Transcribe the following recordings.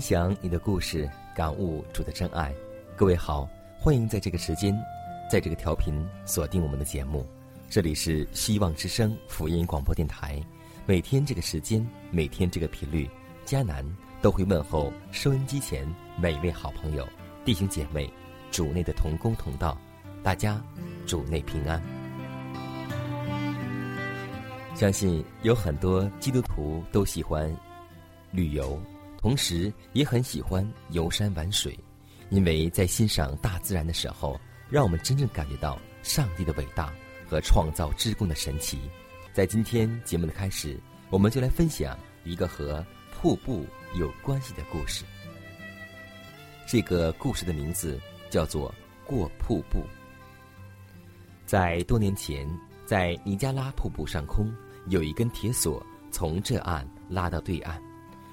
分享你的故事，感悟主的真爱。各位好，欢迎在这个时间，在这个调频锁定我们的节目。这里是希望之声福音广播电台。每天这个时间，每天这个频率，迦南都会问候收音机前每一位好朋友、弟兄姐妹、主内的同工同道，大家主内平安。相信有很多基督徒都喜欢旅游，同时也很喜欢游山玩水，因为在欣赏大自然的时候，让我们真正感觉到上帝的伟大和创造之功的神奇。在今天节目的开始，我们就来分享一个和瀑布有关系的故事。这个故事的名字叫做《过瀑布》。在多年前，在尼加拉瀑布上空。有一根铁索从这岸拉到对岸，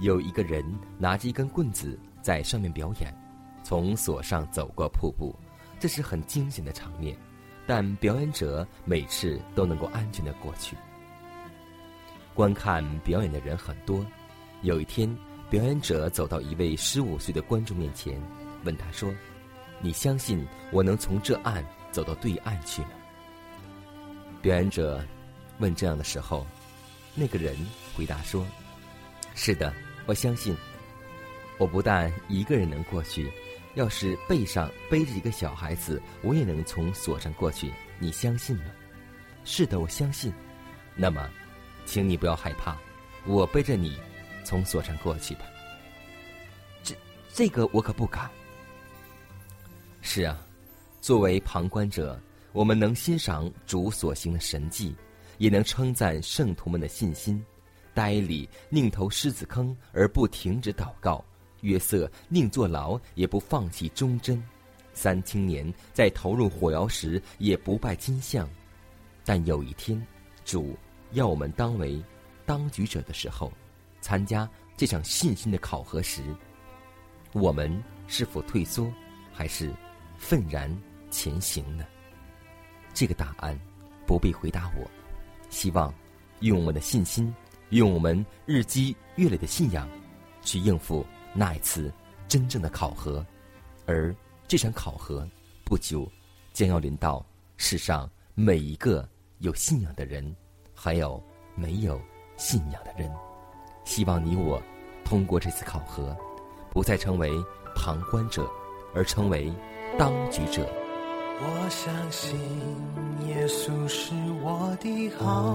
有一个人拿着一根棍子在上面表演，从索上走过瀑布，这是很惊险的场面，但表演者每次都能够安全的过去。观看表演的人很多，有一天，表演者走到一位十五岁的观众面前，问他说：“你相信我能从这岸走到对岸去吗？”表演者。问这样的时候，那个人回答说：“是的，我相信。我不但一个人能过去，要是背上背着一个小孩子，我也能从锁上过去。你相信吗？”“是的，我相信。”“那么，请你不要害怕，我背着你从锁上过去吧。”“这这个我可不敢。”“是啊，作为旁观者，我们能欣赏主所行的神迹。”也能称赞圣徒们的信心。呆里宁投狮子坑而不停止祷告，约瑟宁坐牢也不放弃忠贞。三青年在投入火窑时也不拜金像。但有一天，主要我们当为当局者的时候，参加这场信心的考核时，我们是否退缩，还是愤然前行呢？这个答案不必回答我。希望用我们的信心，用我们日积月累的信仰，去应付那一次真正的考核。而这场考核不久将要临到世上每一个有信仰的人，还有没有信仰的人。希望你我通过这次考核，不再成为旁观者，而成为当局者。我相信耶稣是我的好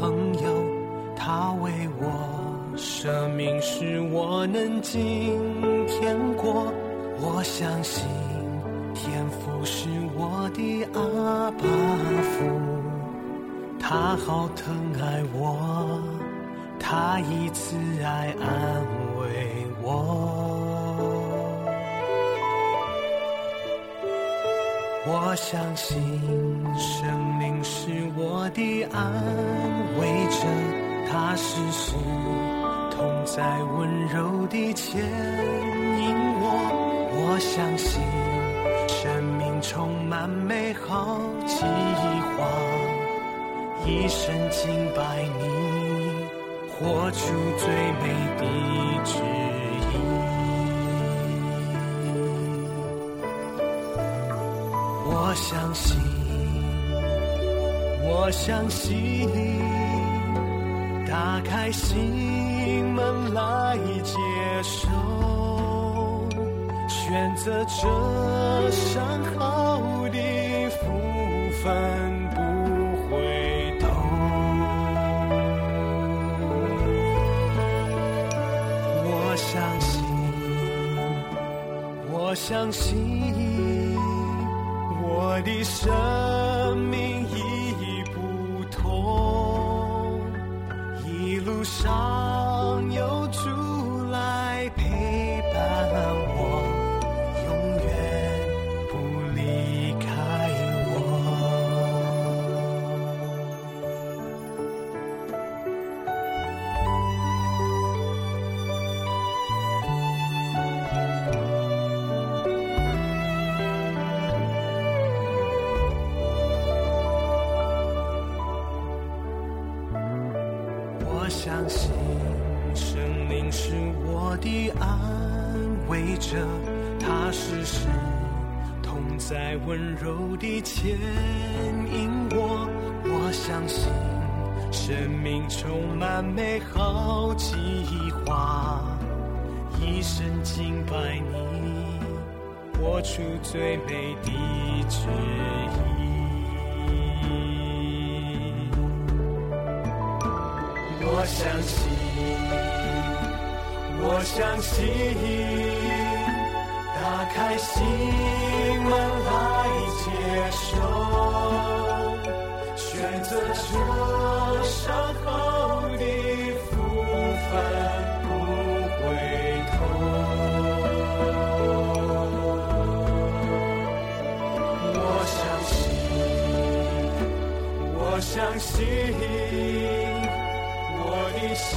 朋友，他为我舍命，使我能今天过。我相信天父是我的阿爸父，他好疼爱我，他以慈爱安慰我。我相信生命是我的安慰者，他时时同在温柔地牵引我。我相信生命充满美好计划，一生敬拜你，活出最美的旨意。我相信，我相信，打开心门来接受，选择这上好的福分不回头。我相信，我相信，我的生安慰着，他时时同在温柔地牵引我。我相信生命充满美好计划，一生敬拜你，活出最美的旨意。我相信，我相信，打开心门来接受，选择这上好的福分不回头。我相信，我相信。我的生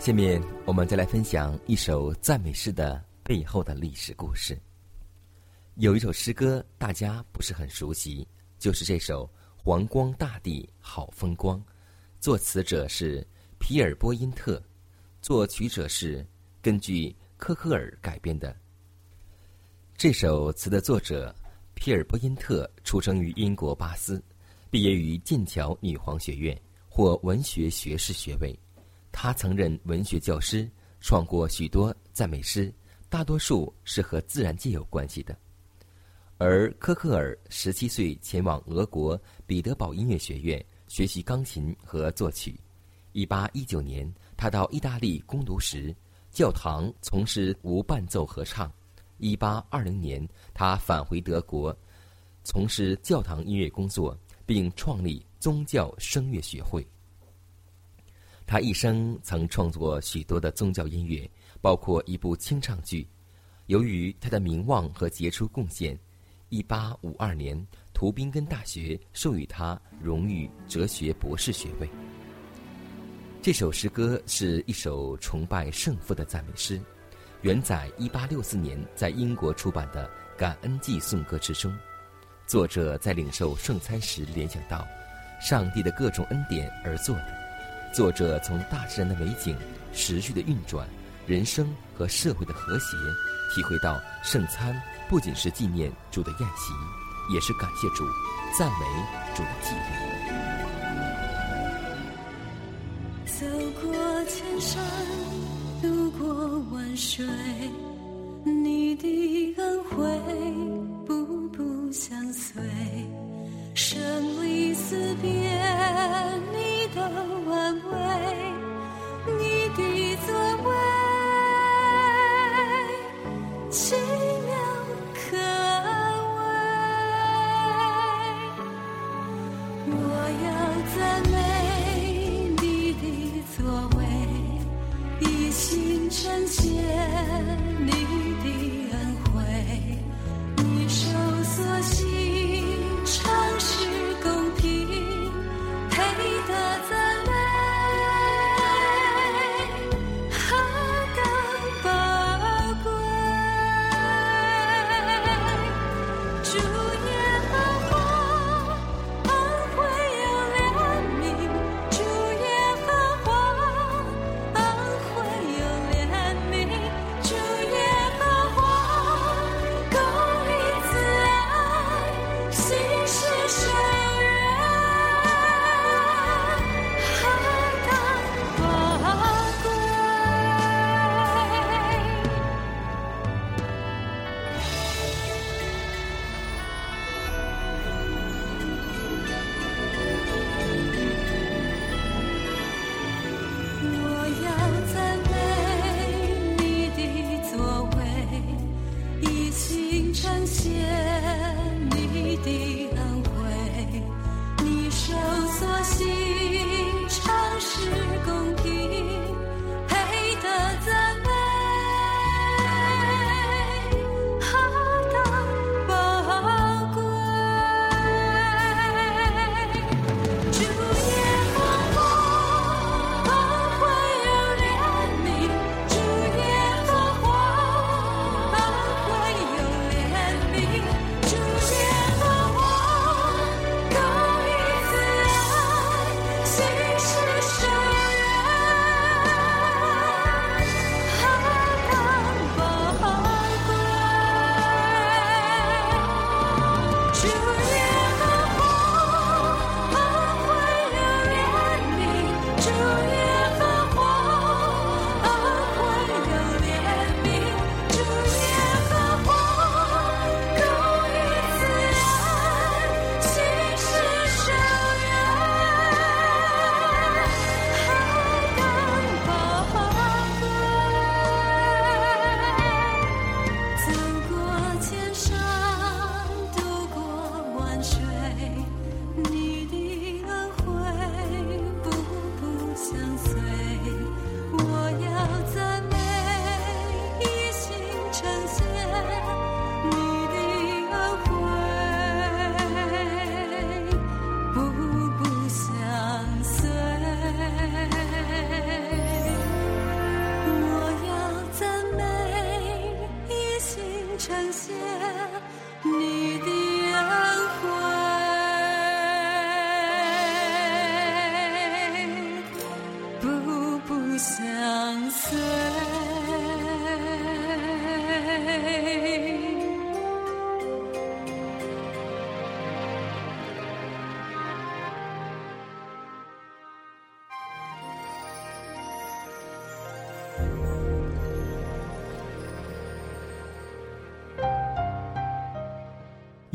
下面我们再来分享一首赞美诗的背后的历史故事。有一首诗歌大家不是很熟悉，就是这首《黄光大地好风光》，作词者是皮尔波因特，作曲者是根据科克尔改编的。这首词的作者皮尔波因特出生于英国巴斯，毕业于剑桥女皇学院，获文学学士学位。他曾任文学教师，创过许多赞美诗，大多数是和自然界有关系的。而科克尔十七岁前往俄国彼得堡音乐学院学习钢琴和作曲。一八一九年，他到意大利攻读时，教堂从事无伴奏合唱。一八二零年，他返回德国，从事教堂音乐工作，并创立宗教声乐学会。他一生曾创作许多的宗教音乐，包括一部清唱剧。由于他的名望和杰出贡献，一八五二年，图宾根大学授予他荣誉哲学博士学位。这首诗歌是一首崇拜圣父的赞美诗，原载一八六四年在英国出版的《感恩祭颂歌》之中。作者在领受圣餐时联想到上帝的各种恩典而作的。作者从大自然的美景持续的运转，人生和社会的和谐，体会到圣餐不仅是纪念主的宴席，也是感谢主、赞美主的纪律。走过千山，渡过万水，你的恩惠步步相随。生离死别，的安慰，你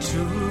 To.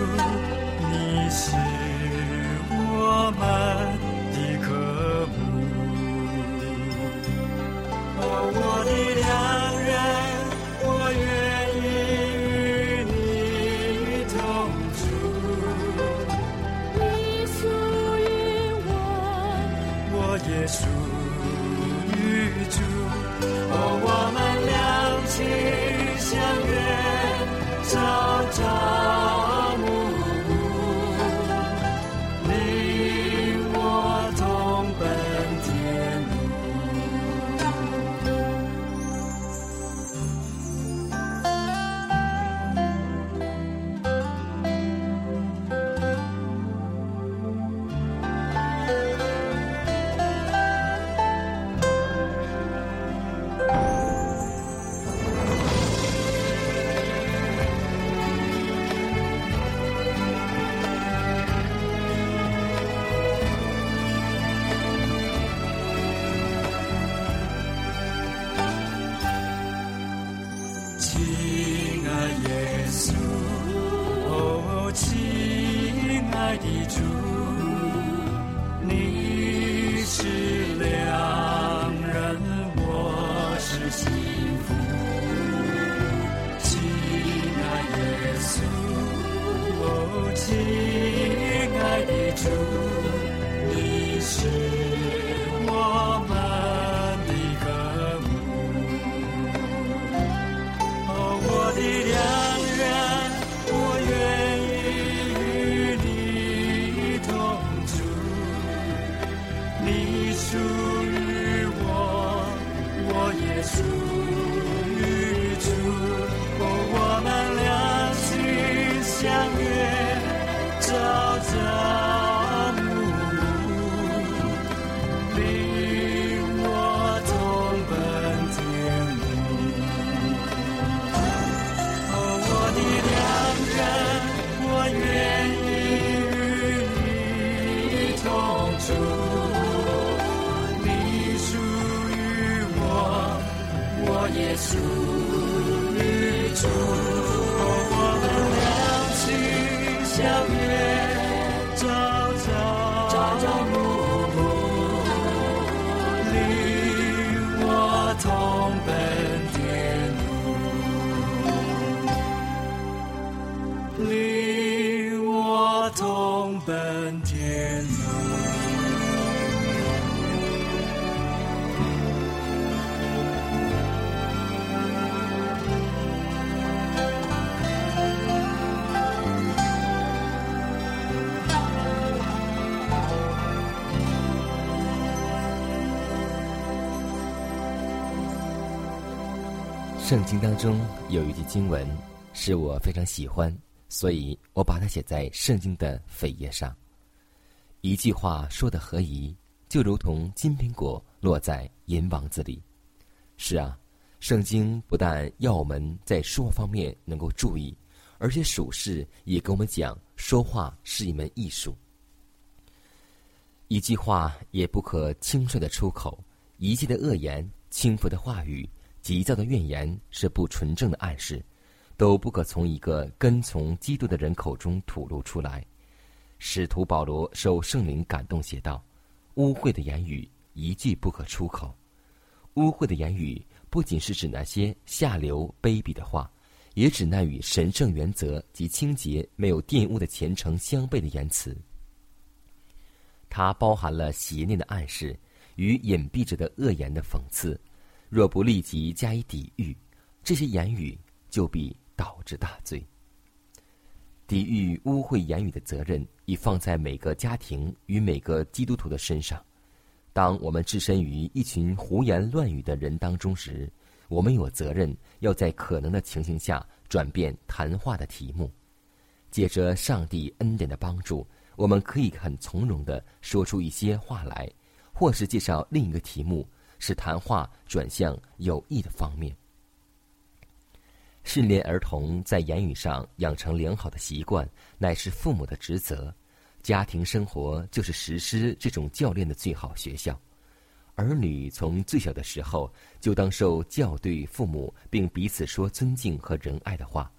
你如果我们两情相悦，圣经当中有一句经文是我非常喜欢，所以我把它写在圣经的扉页上。一句话说的合宜，就如同金苹果落在银王子里。是啊，圣经不但要我们在说话方面能够注意，而且属事也跟我们讲，说话是一门艺术。一句话也不可轻率的出口，一切的恶言、轻浮的话语、急躁的怨言是不纯正的暗示，都不可从一个跟从基督的人口中吐露出来。使徒保罗受圣灵感动写道：“污秽的言语一句不可出口。”污秽的言语不仅是指那些下流卑鄙的话，也指那与神圣原则及清洁没有玷污的虔诚相悖的言辞。它包含了邪念的暗示与隐蔽着的恶言的讽刺。若不立即加以抵御，这些言语就必导致大罪。抵御污秽言语的责任已放在每个家庭与每个基督徒的身上。当我们置身于一群胡言乱语的人当中时，我们有责任要在可能的情形下转变谈话的题目。借着上帝恩典的帮助，我们可以很从容地说出一些话来，或是介绍另一个题目，使谈话转向有益的方面。训练儿童在言语上养成良好的习惯乃是父母的职责家庭生活就是实施这种教练的最好学校。儿女从最小的时候就当受教对父母并彼此说尊敬和仁爱的话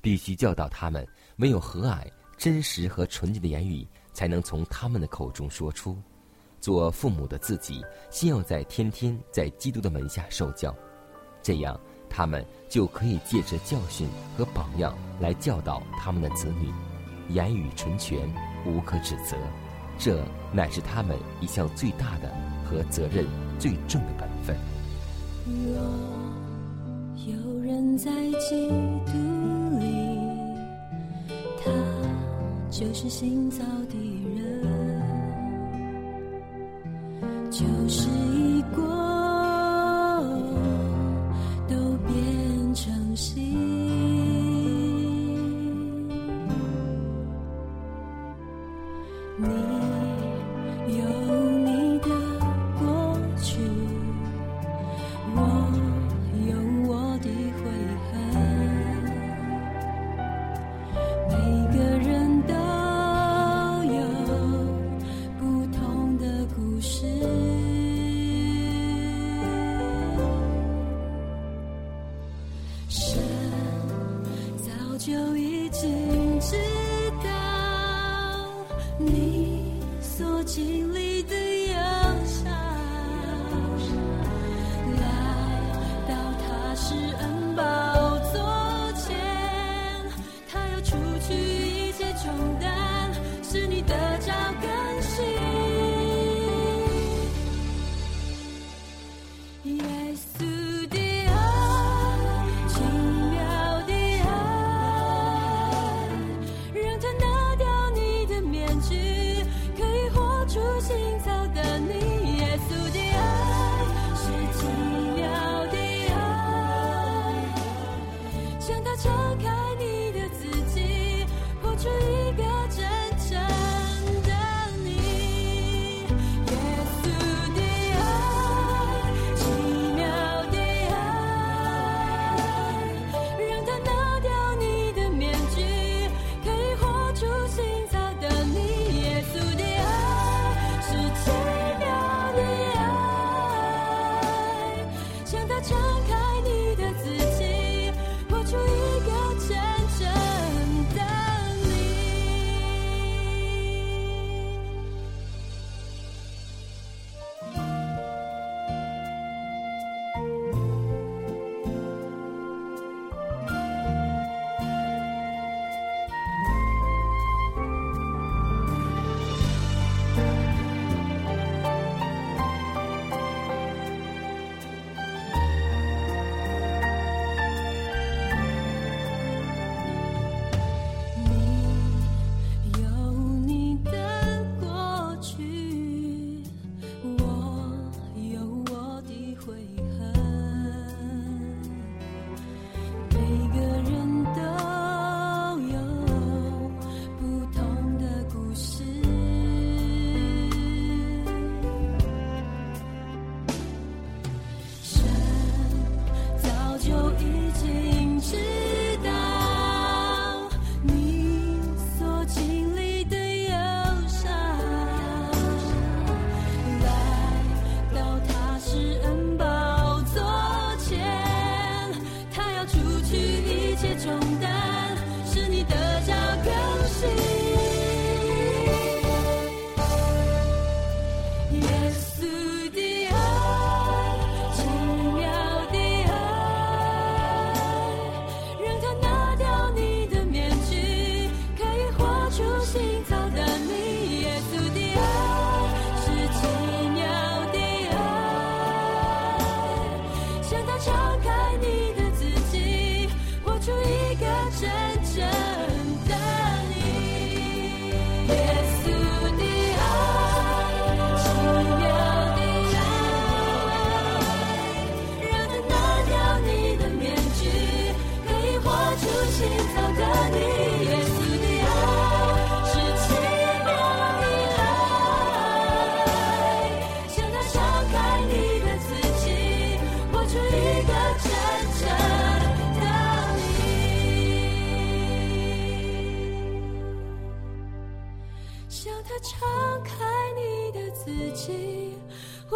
必须教导他们唯有和蔼真实和纯洁的言语才能从他们的口中说出。做父母的自己先要在天天在基督的门下受教，这样他们就可以借着教训和榜样来教导他们的子女，言语纯全，无可指责，这乃是他们一项最大的和责任最重的本分。若有人在基督里。他就是新造的人。就是。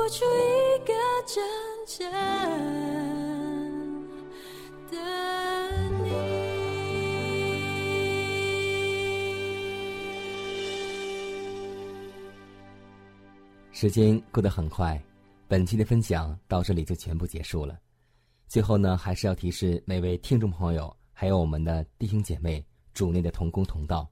活出一个真正的你时间过得很快本期的分享到这里就全部结束了。最后呢还是要提示每位听众朋友还有我们的弟兄姐妹主内的同工同道。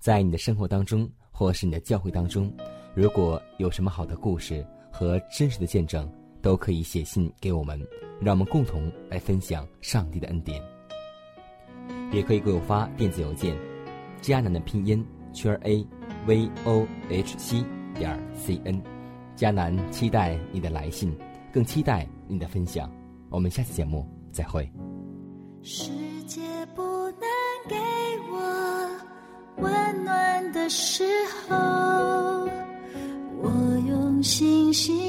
在你的生活当中或是你的教会当中如果有什么好的故事和真实的见证，都可以写信给我们，让我们共同来分享上帝的恩典。也可以给我发电子邮件，迦南的拼音圈 a v o h c 点 c n，迦南期待你的来信，更期待你的分享。我们下期节目再会。世界不能给我温暖的时星星